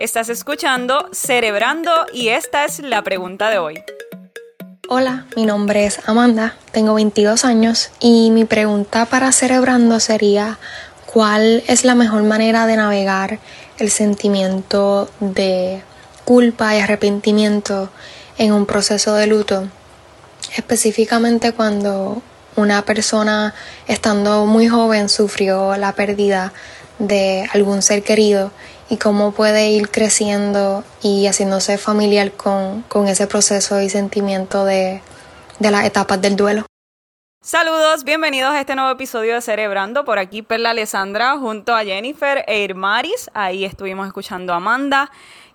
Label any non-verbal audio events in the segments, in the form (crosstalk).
Estás escuchando Cerebrando y esta es la pregunta de hoy. Hola, mi nombre es Amanda, tengo 22 años y mi pregunta para Cerebrando sería ¿cuál es la mejor manera de navegar el sentimiento de culpa y arrepentimiento en un proceso de luto? Específicamente cuando una persona estando muy joven sufrió la pérdida de algún ser querido y cómo puede ir creciendo y haciéndose familiar con, ese proceso y sentimiento de, de las etapas del duelo. Saludos, bienvenidos a este nuevo episodio de Cerebrando. Por aquí Perla Alessandra junto a Jennifer e Irmaris. Ahí estuvimos escuchando a Amanda,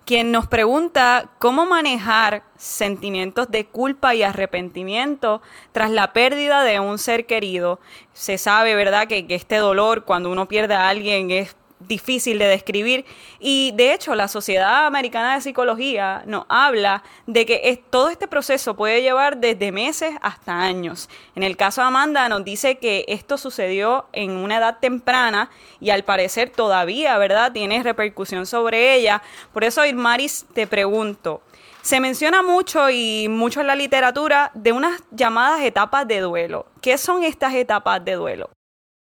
quien nos pregunta cómo manejar sentimientos de culpa y arrepentimiento tras la pérdida de un ser querido. Se sabe, ¿verdad?, que, que este dolor cuando uno pierde a alguien es difícil de describir. Y de hecho, la Sociedad Americana de Psicología nos habla de que todo este proceso puede llevar desde meses hasta años. En el caso de Amanda nos dice que esto sucedió en una edad temprana y al parecer todavía, ¿verdad?, tiene repercusión sobre ella. Por eso, Irmaris, te pregunto. Se menciona mucho y mucho en la literatura de unas llamadas etapas de duelo. ¿Qué son estas etapas de duelo?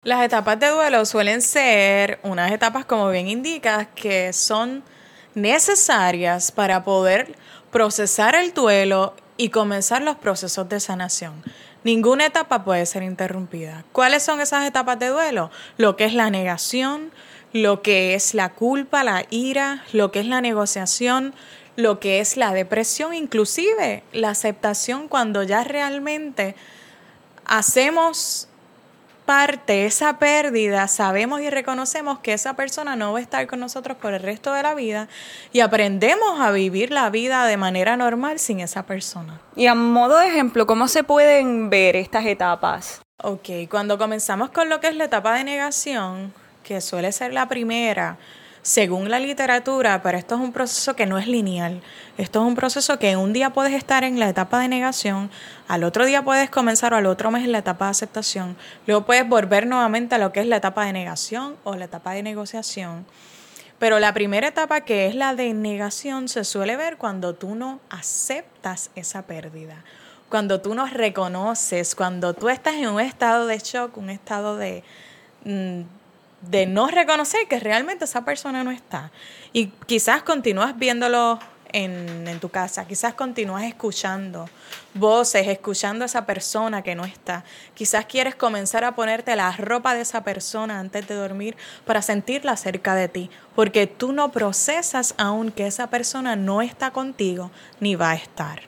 Las etapas de duelo suelen ser unas etapas, como bien indicas, que son necesarias para poder procesar el duelo y comenzar los procesos de sanación. Ninguna etapa puede ser interrumpida. ¿Cuáles son esas etapas de duelo? Lo que es la negación, lo que es la culpa, la ira, lo que es la negociación, lo que es la depresión, inclusive la aceptación cuando ya realmente hacemos parte, esa pérdida, sabemos y reconocemos que esa persona no va a estar con nosotros por el resto de la vida y aprendemos a vivir la vida de manera normal sin esa persona. Y a modo de ejemplo, ¿cómo se pueden ver estas etapas? Ok, cuando comenzamos con lo que es la etapa de negación, que suele ser la primera, según la literatura, pero esto es un proceso que no es lineal. Esto es un proceso que un día puedes estar en la etapa de negación, al otro día puedes comenzar o al otro mes en la etapa de aceptación, luego puedes volver nuevamente a lo que es la etapa de negación o la etapa de negociación. Pero la primera etapa, que es la de negación, se suele ver cuando tú no aceptas esa pérdida, cuando tú no reconoces, cuando tú estás en un estado de shock, un estado de... De no reconocer que realmente esa persona no está. Y quizás continúas viéndolo en, en, tu casa, quizás continúas escuchando voces, escuchando a esa persona que no está. Quizás quieres comenzar a ponerte la ropa de esa persona antes de dormir para sentirla cerca de ti, porque tú no procesas aún que esa persona no está contigo ni va a estar.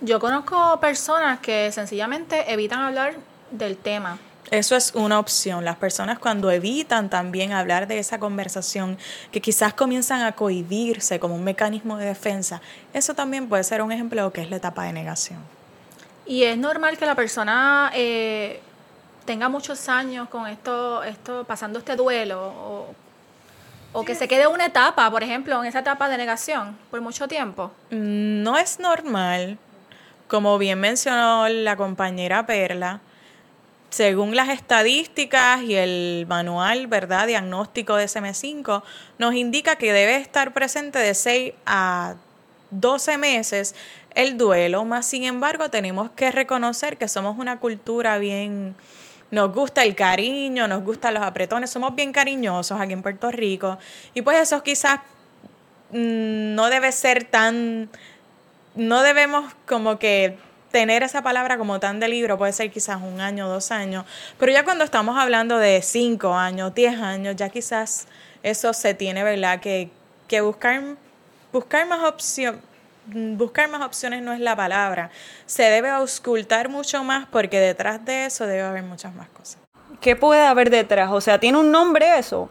Yo conozco personas que sencillamente evitan hablar del tema eso es una opción. Las personas cuando evitan también hablar de esa conversación, que quizás comienzan a cohibirse como un mecanismo de defensa, eso también puede ser un ejemplo de lo que es la etapa de negación. Y es normal que la persona eh, tenga muchos años con esto, esto pasando este duelo, o, o que se quede una etapa, por ejemplo, en esa etapa de negación por mucho tiempo. No es normal. Como bien mencionó la compañera Perla, según las estadísticas y el manual, ¿verdad? Diagnóstico de SM5, nos indica que debe estar presente de 6 a 12 meses el duelo, más sin embargo tenemos que reconocer que somos una cultura bien, nos gusta el cariño, nos gustan los apretones, somos bien cariñosos aquí en Puerto Rico y pues eso quizás mm, no debe ser tan, no debemos como que tener esa palabra como tan de libro puede ser quizás un año, dos años, pero ya cuando estamos hablando de cinco años, diez años, ya quizás eso se tiene, ¿verdad? Que, que buscar, buscar más opciones buscar más opciones no es la palabra. Se debe auscultar mucho más porque detrás de eso debe haber muchas más cosas. ¿Qué puede haber detrás? O sea, ¿tiene un nombre eso?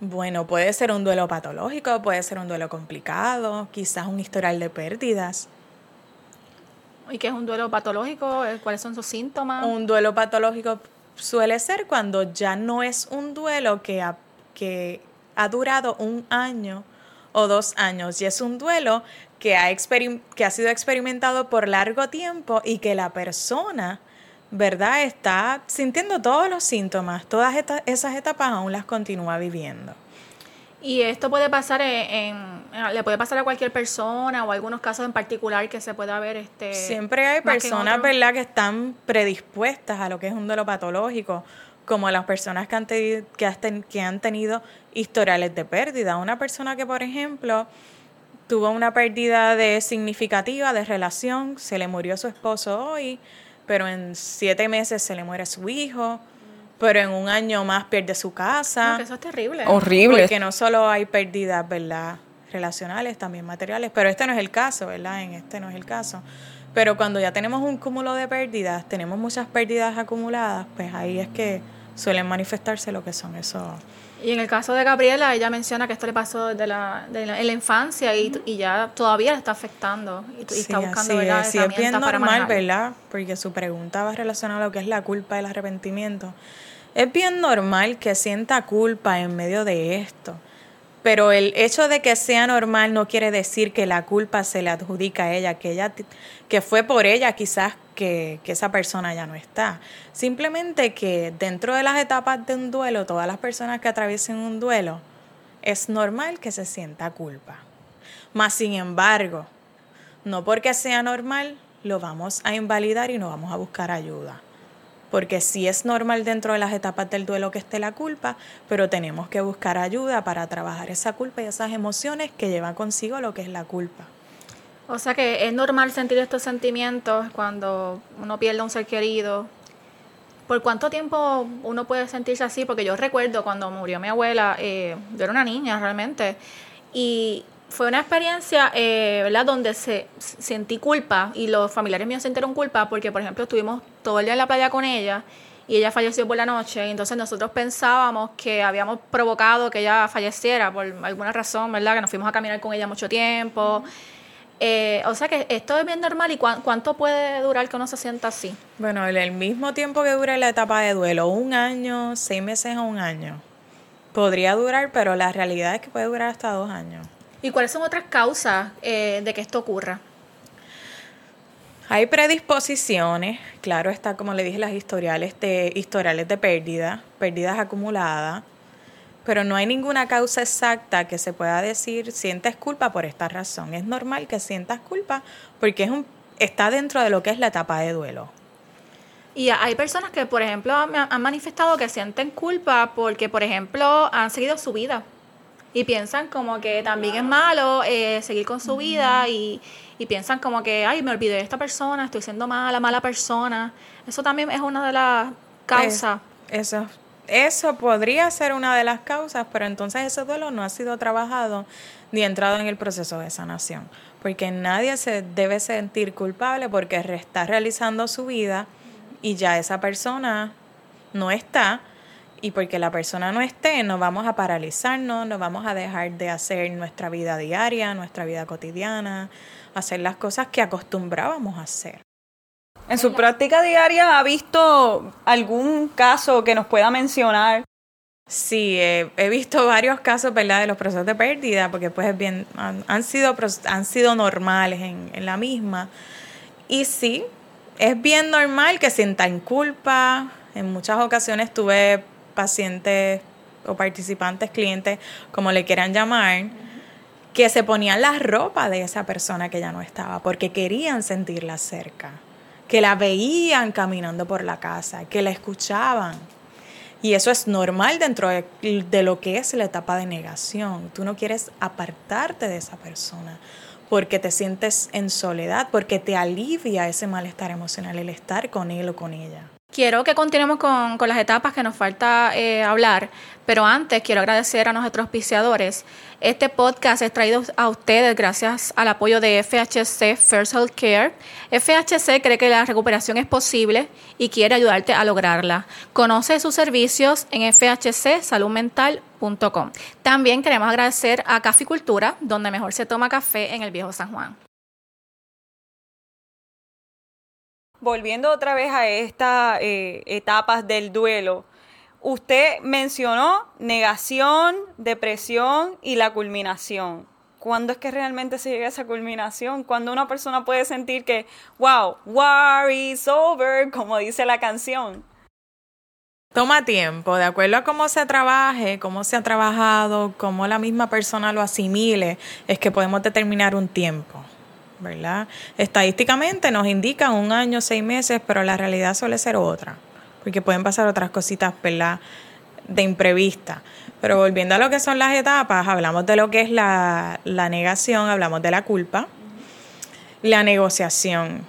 Bueno, puede ser un duelo patológico, puede ser un duelo complicado, quizás un historial de pérdidas. ¿Y qué es un duelo patológico? Eh, ¿Cuáles son sus síntomas? Un duelo patológico suele ser cuando ya no es un duelo que ha, que ha durado un año o dos años y es un duelo que ha, que ha sido experimentado por largo tiempo y que la persona, ¿verdad?, está sintiendo todos los síntomas, todas estas, esas etapas aún las continúa viviendo. Y esto puede pasar en, le puede pasar a cualquier persona o algunos casos en particular que se pueda ver este siempre hay personas, ¿verdad?, que están predispuestas a lo que es un duelo patológico, como las personas que han, que, que han tenido historiales de pérdida. Una persona que, por ejemplo, tuvo una pérdida de significativa de relación, se le murió su esposo hoy, pero en siete meses se le muere su hijo pero en un año más pierde su casa. eso es terrible. Horrible. Porque no solo hay pérdidas, ¿verdad? Relacionales, también materiales, pero este no es el caso, ¿verdad? En este no es el caso. Pero cuando ya tenemos un cúmulo de pérdidas, tenemos muchas pérdidas acumuladas, pues ahí es que suelen manifestarse lo que son esos. Y en el caso de Gabriela, ella menciona que esto le pasó desde la, de la, en la infancia y, y, ya todavía le está afectando y, está buscando ¿verdad? Sí, es bien normal, ¿verdad? Porque su pregunta va relacionada a lo que es la culpa y el arrepentimiento. Es bien normal que sienta culpa en medio de esto, pero el hecho de que sea normal no quiere decir que la culpa se le adjudica a ella, que ella que fue por ella quizás que, que esa persona ya no está. Simplemente que dentro de las etapas de un duelo, todas las personas que atraviesen un duelo, es normal que se sienta culpa. Mas, sin embargo, no porque sea normal, lo vamos a invalidar y no vamos a buscar ayuda porque sí es normal dentro de las etapas del duelo que esté la culpa, pero tenemos que buscar ayuda para trabajar esa culpa y esas emociones que llevan consigo lo que es la culpa. O sea que es normal sentir estos sentimientos cuando uno pierde a un ser querido. ¿Por cuánto tiempo uno puede sentirse así? Porque yo recuerdo cuando murió mi abuela, eh, yo era una niña realmente, y fue una experiencia, eh, ¿verdad?, donde se sentí culpa y los familiares míos sintieron culpa porque, por ejemplo, estuvimos todo el día en la playa con ella y ella falleció por la noche. Y entonces nosotros pensábamos que habíamos provocado que ella falleciera por alguna razón, ¿verdad?, que nos fuimos a caminar con ella mucho tiempo. Eh, o sea que esto es bien normal y cuánto puede durar que uno se sienta así. Bueno, el mismo tiempo que dura la etapa de duelo, un año, seis meses o un año. Podría durar, pero la realidad es que puede durar hasta dos años. ¿Y cuáles son otras causas eh, de que esto ocurra? Hay predisposiciones, claro está, como le dije, las historiales de, historiales de pérdida, pérdidas acumuladas, pero no hay ninguna causa exacta que se pueda decir sientes culpa por esta razón. Es normal que sientas culpa porque es un, está dentro de lo que es la etapa de duelo. Y hay personas que, por ejemplo, han manifestado que sienten culpa porque, por ejemplo, han seguido su vida y piensan como que también es malo eh, seguir con su vida y, piensan como que, ay, me olvidé de esta persona, estoy siendo mala, mala persona. Eso también es una de las causas. eso, eso podría ser una de las causas, pero entonces ese duelo no ha sido trabajado ni entrado en el proceso de sanación, porque nadie se debe sentir culpable porque está realizando su vida y ya esa persona no está y porque la persona no esté, nos vamos a paralizarnos, nos vamos a dejar de hacer nuestra vida diaria, nuestra vida cotidiana, hacer las cosas que acostumbrábamos a hacer. ¿En su práctica diaria ha visto algún caso que nos pueda mencionar? Sí, he visto varios casos, ¿verdad?, de los procesos de pérdida, porque pues bien, han, sido, han sido normales en, en la misma. Y sí, es bien normal que sientan culpa. En muchas ocasiones tuve pacientes o participantes, clientes, como le quieran llamar, que se ponían la ropa de esa persona que ya no estaba, porque querían sentirla cerca, que la veían caminando por la casa, que la escuchaban. Y eso es normal dentro de, de, lo que es la etapa de negación. Tú no quieres apartarte de esa persona porque te sientes en soledad, porque te alivia ese malestar emocional el estar con él o con ella. Quiero que continuemos con, las etapas que nos falta eh, hablar, pero antes quiero agradecer a nuestros auspiciadores. Este podcast es traído a ustedes gracias al apoyo de FHC First Health Care. FHC cree que la recuperación es posible y quiere ayudarte a lograrla. Conoce sus servicios en fhcsaludmental.com. También queremos agradecer a Caficultura, donde mejor se toma café en el Viejo San Juan. Volviendo otra vez a estas eh, etapas del duelo, usted mencionó negación, depresión y la culminación. ¿Cuándo es que realmente se llega a esa culminación? Cuando una persona puede sentir que, wow, war is over, como dice la canción. Toma tiempo, de acuerdo a cómo se trabaje, cómo se ha trabajado, cómo la misma persona lo asimile, es que podemos determinar un tiempo, ¿verdad? Estadísticamente nos indican un año, seis meses, pero la realidad suele ser otra, porque pueden pasar otras cositas, ¿verdad? De imprevista. Pero volviendo a lo que son las etapas, hablamos de lo que es la, la negación, hablamos de la culpa, la negociación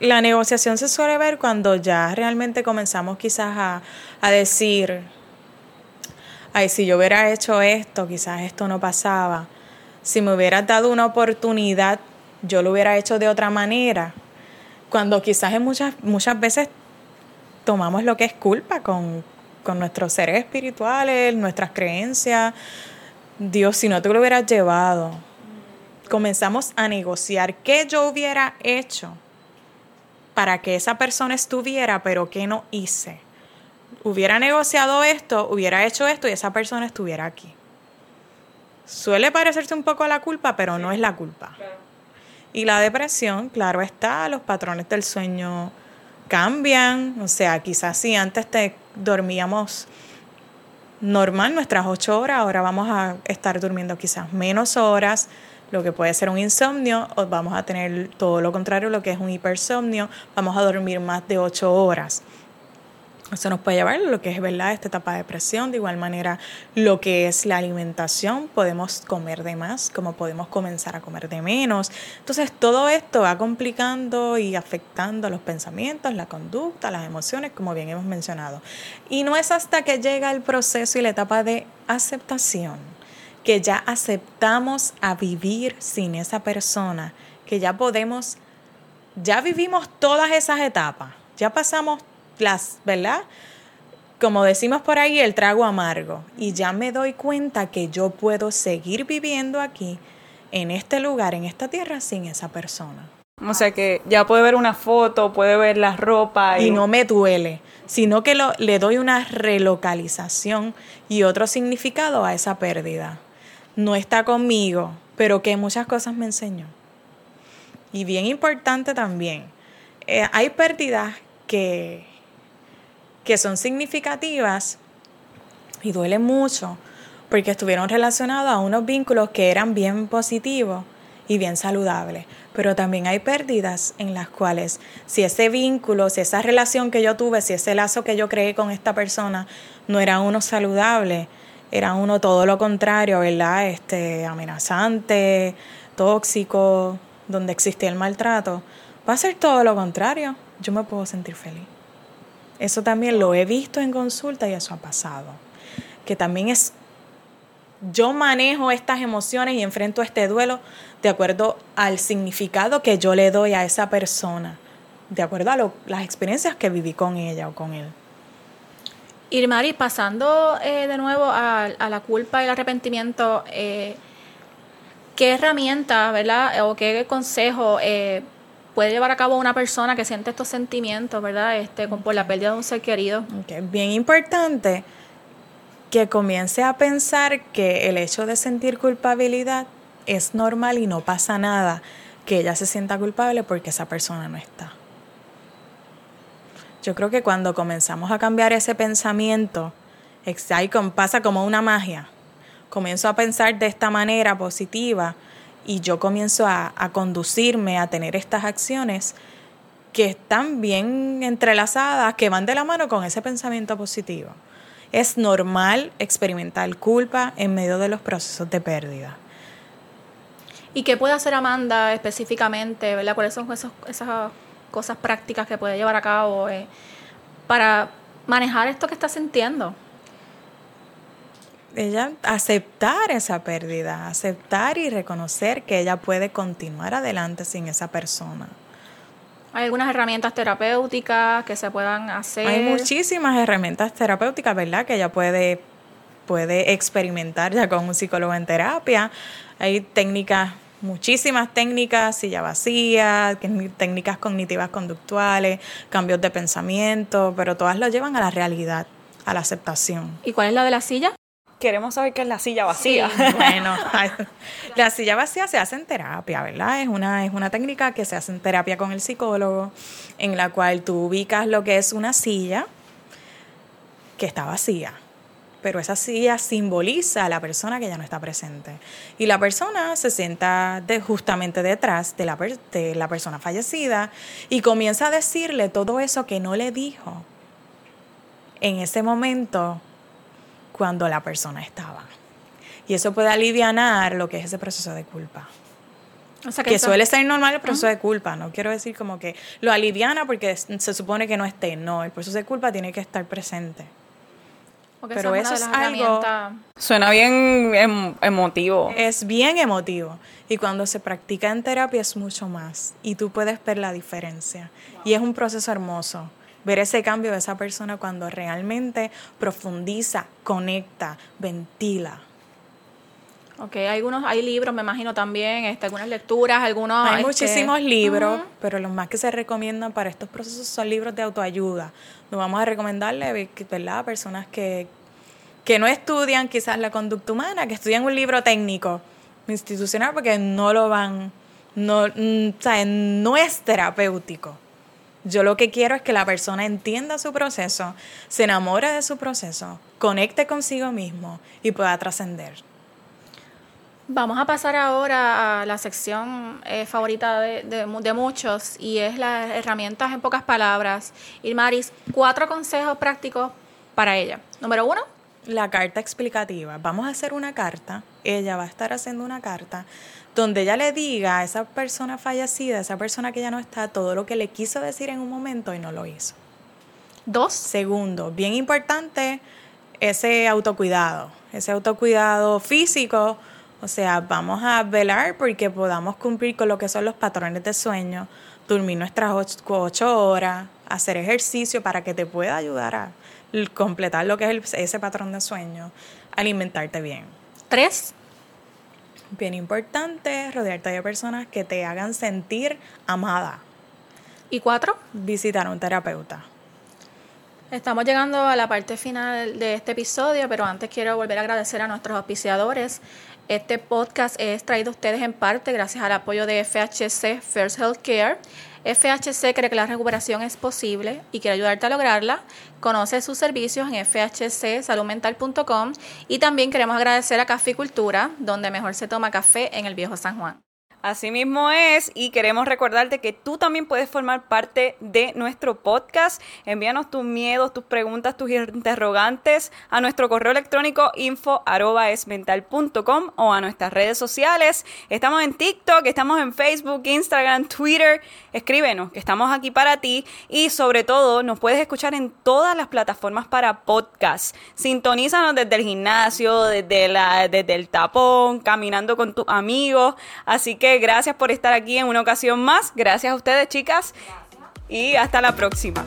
la negociación se suele ver cuando ya realmente comenzamos quizás a, a decir, ay, si yo hubiera hecho esto, quizás esto no pasaba. Si me hubieras dado una oportunidad, yo lo hubiera hecho de otra manera. Cuando quizás en muchas, muchas veces tomamos lo que es culpa con, con nuestros seres espirituales, nuestras creencias. Dios, si no te lo hubieras llevado. Comenzamos a negociar qué yo hubiera hecho para que esa persona estuviera, pero que no hice. Hubiera negociado esto, hubiera hecho esto y esa persona estuviera aquí. Suele parecerse un poco a la culpa, pero no es la culpa. Y la depresión, claro está, los patrones del sueño cambian. O sea, quizás si antes te dormíamos normal nuestras ocho horas, ahora vamos a estar durmiendo quizás menos horas lo que puede ser un insomnio, o vamos a tener todo lo contrario, lo que es un hipersomnio, vamos a dormir más de ocho horas. Eso nos puede llevar a lo que es verdad esta etapa de depresión. De igual manera, lo que es la alimentación, podemos comer de más, como podemos comenzar a comer de menos. Entonces, todo esto va complicando y afectando los pensamientos, la conducta, las emociones, como bien hemos mencionado. Y no es hasta que llega el proceso y la etapa de aceptación que ya aceptamos a vivir sin esa persona, que ya podemos, ya vivimos todas esas etapas, ya pasamos las, ¿verdad? Como decimos por ahí, el trago amargo. Y ya me doy cuenta que yo puedo seguir viviendo aquí, en este lugar, en esta tierra, sin esa persona. O sea que ya puede ver una foto, puede ver la ropa. Y, no me duele, sino que le doy una relocalización y otro significado a esa pérdida no está conmigo, pero que muchas cosas me enseñó. Y bien importante también, eh, hay pérdidas que, que son significativas y duelen mucho porque estuvieron relacionados a unos vínculos que eran bien positivos y bien saludables. Pero también hay pérdidas en las cuales si ese vínculo, si esa relación que yo tuve, si ese lazo que yo creé con esta persona no era uno saludable, era uno todo lo contrario, ¿verdad? Este, amenazante, tóxico, donde existía el maltrato, va a ser todo lo contrario. Yo me puedo sentir feliz. Eso también lo he visto en consulta y eso ha pasado. Que también es, yo manejo estas emociones y enfrento este duelo de acuerdo al significado que yo le doy a esa persona, de acuerdo a las experiencias que viví con ella o con él. Irmari, pasando eh, de nuevo a, la culpa y el arrepentimiento, eh, ¿qué herramienta, verdad, o qué consejo eh, puede llevar a cabo una persona que siente estos sentimientos, verdad, este, por la pérdida de un ser querido? Es bien importante que comience a pensar que el hecho de sentir culpabilidad es normal y no pasa nada que ella se sienta culpable porque esa persona no está. Yo creo que cuando comenzamos a cambiar ese pensamiento, pasa como una magia. Comienzo a pensar de esta manera positiva y yo comienzo a, conducirme a tener estas acciones que están bien entrelazadas, que van de la mano con ese pensamiento positivo. Es normal experimentar culpa en medio de los procesos de pérdida. ¿Y qué puede hacer Amanda específicamente? ¿verdad? ¿Cuáles son esos, esas cosas prácticas que puede llevar a cabo eh, para manejar esto que está sintiendo. Ella aceptar esa pérdida, aceptar y reconocer que ella puede continuar adelante sin esa persona. Hay algunas herramientas terapéuticas que se puedan hacer. Hay muchísimas herramientas terapéuticas, ¿verdad? Que ella puede, puede experimentar ya con un psicólogo en terapia. Hay técnicas muchísimas técnicas, silla vacía, técnicas cognitivas conductuales, cambios de pensamiento, pero todas lo llevan a la realidad, a la aceptación. ¿Y cuál es la de la silla? Queremos saber qué es la silla vacía. bueno, (laughs) la silla vacía se hace en terapia, ¿verdad? Es una, es una técnica que se hace en terapia con el psicólogo, en la cual tú ubicas lo que es una silla que está vacía. Pero esa silla simboliza a la persona que ya no está presente. Y la persona se sienta de, justamente detrás de la, de la persona fallecida y comienza a decirle todo eso que no le dijo en ese momento cuando la persona estaba. Y eso puede aliviar lo que es ese proceso de culpa. O sea que, suele ser normal el proceso de culpa, no quiero decir como que lo aliviana porque se supone que no esté, no, el proceso de culpa tiene que estar presente. Pero eso es algo... Suena bien em, emotivo. Es bien emotivo. Y cuando se practica en terapia es mucho más. Y tú puedes ver la diferencia. Y es un proceso hermoso. Ver ese cambio de esa persona cuando realmente profundiza, conecta, ventila. Ok, hay, algunos, hay libros, me imagino también, este, algunas lecturas, algunos... Hay este, muchísimos libros, pero los más que se recomiendan para estos procesos son libros de autoayuda. Nos vamos a recomendarle, ¿verdad?, a personas que, que no estudian quizás la conducta humana, que estudian un libro técnico, institucional, porque no lo van, no, mm, o no es terapéutico. Yo lo que quiero es que la persona entienda su proceso, se enamore de su proceso, conecte consigo mismo y pueda trascender. Vamos a pasar ahora a la sección eh, favorita de, de, muchos y es las herramientas en pocas palabras. Irmaris, cuatro consejos prácticos para ella. Número uno. La carta explicativa. Vamos a hacer una carta. Ella va a estar haciendo una carta donde ella le diga a esa persona fallecida, a esa persona que ya no está, todo lo que le quiso decir en un momento y no lo hizo. Dos. Segundo, bien importante, ese autocuidado. Ese autocuidado físico o sea, vamos a velar porque podamos cumplir con lo que son los patrones de sueño, dormir nuestras ocho, horas, hacer ejercicio para que te pueda ayudar a completar lo que es ese patrón de sueño, alimentarte bien. Tres. Bien importante, rodearte de personas que te hagan sentir amada. ¿Y cuatro? Visitar a un terapeuta. Estamos llegando a la parte final de este episodio, pero antes quiero volver a agradecer a nuestros auspiciadores. Este podcast es traído a ustedes en parte gracias al apoyo de FHC First Health Care. FHC cree que la recuperación es posible y quiere ayudarte a lograrla. Conoce sus servicios en fhcsaludmental.com y también queremos agradecer a Caficultura, donde mejor se toma café en el Viejo San Juan. Así mismo es y queremos recordarte que tú también puedes formar parte de nuestro podcast. Envíanos tus miedos, tus preguntas, tus interrogantes a nuestro correo electrónico info@esmental.com o a nuestras redes sociales. Estamos en TikTok, estamos en Facebook, Instagram, Twitter. Escríbenos, que estamos aquí para ti y sobre todo nos puedes escuchar en todas las plataformas para podcast. Sintonízanos desde el gimnasio, desde la desde el tapón, caminando con tus amigos, así que gracias por estar aquí en una ocasión más. Gracias a ustedes, chicas. Y hasta la próxima.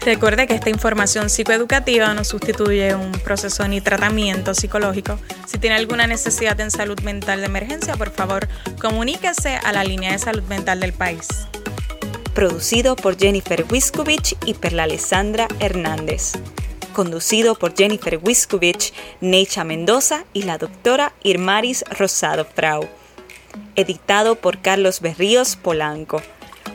Recuerde que esta información psicoeducativa no sustituye un proceso ni tratamiento psicológico. Si tiene alguna necesidad en salud mental de emergencia, por favor, comuníquese a la línea de salud mental del país. Producido por Jennifer Wiskovich y Perla Alessandra Hernández. Conducido por Jennifer Wiskovich, Necha Mendoza y la doctora Irmaris Rosado Frau editado por Carlos Berríos Polanco.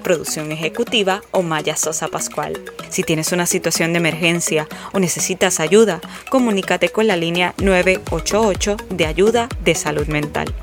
Producción ejecutiva Omaya Sosa Pascual. Si tienes una situación de emergencia o necesitas ayuda, comunícate con la línea 988 de ayuda de salud mental.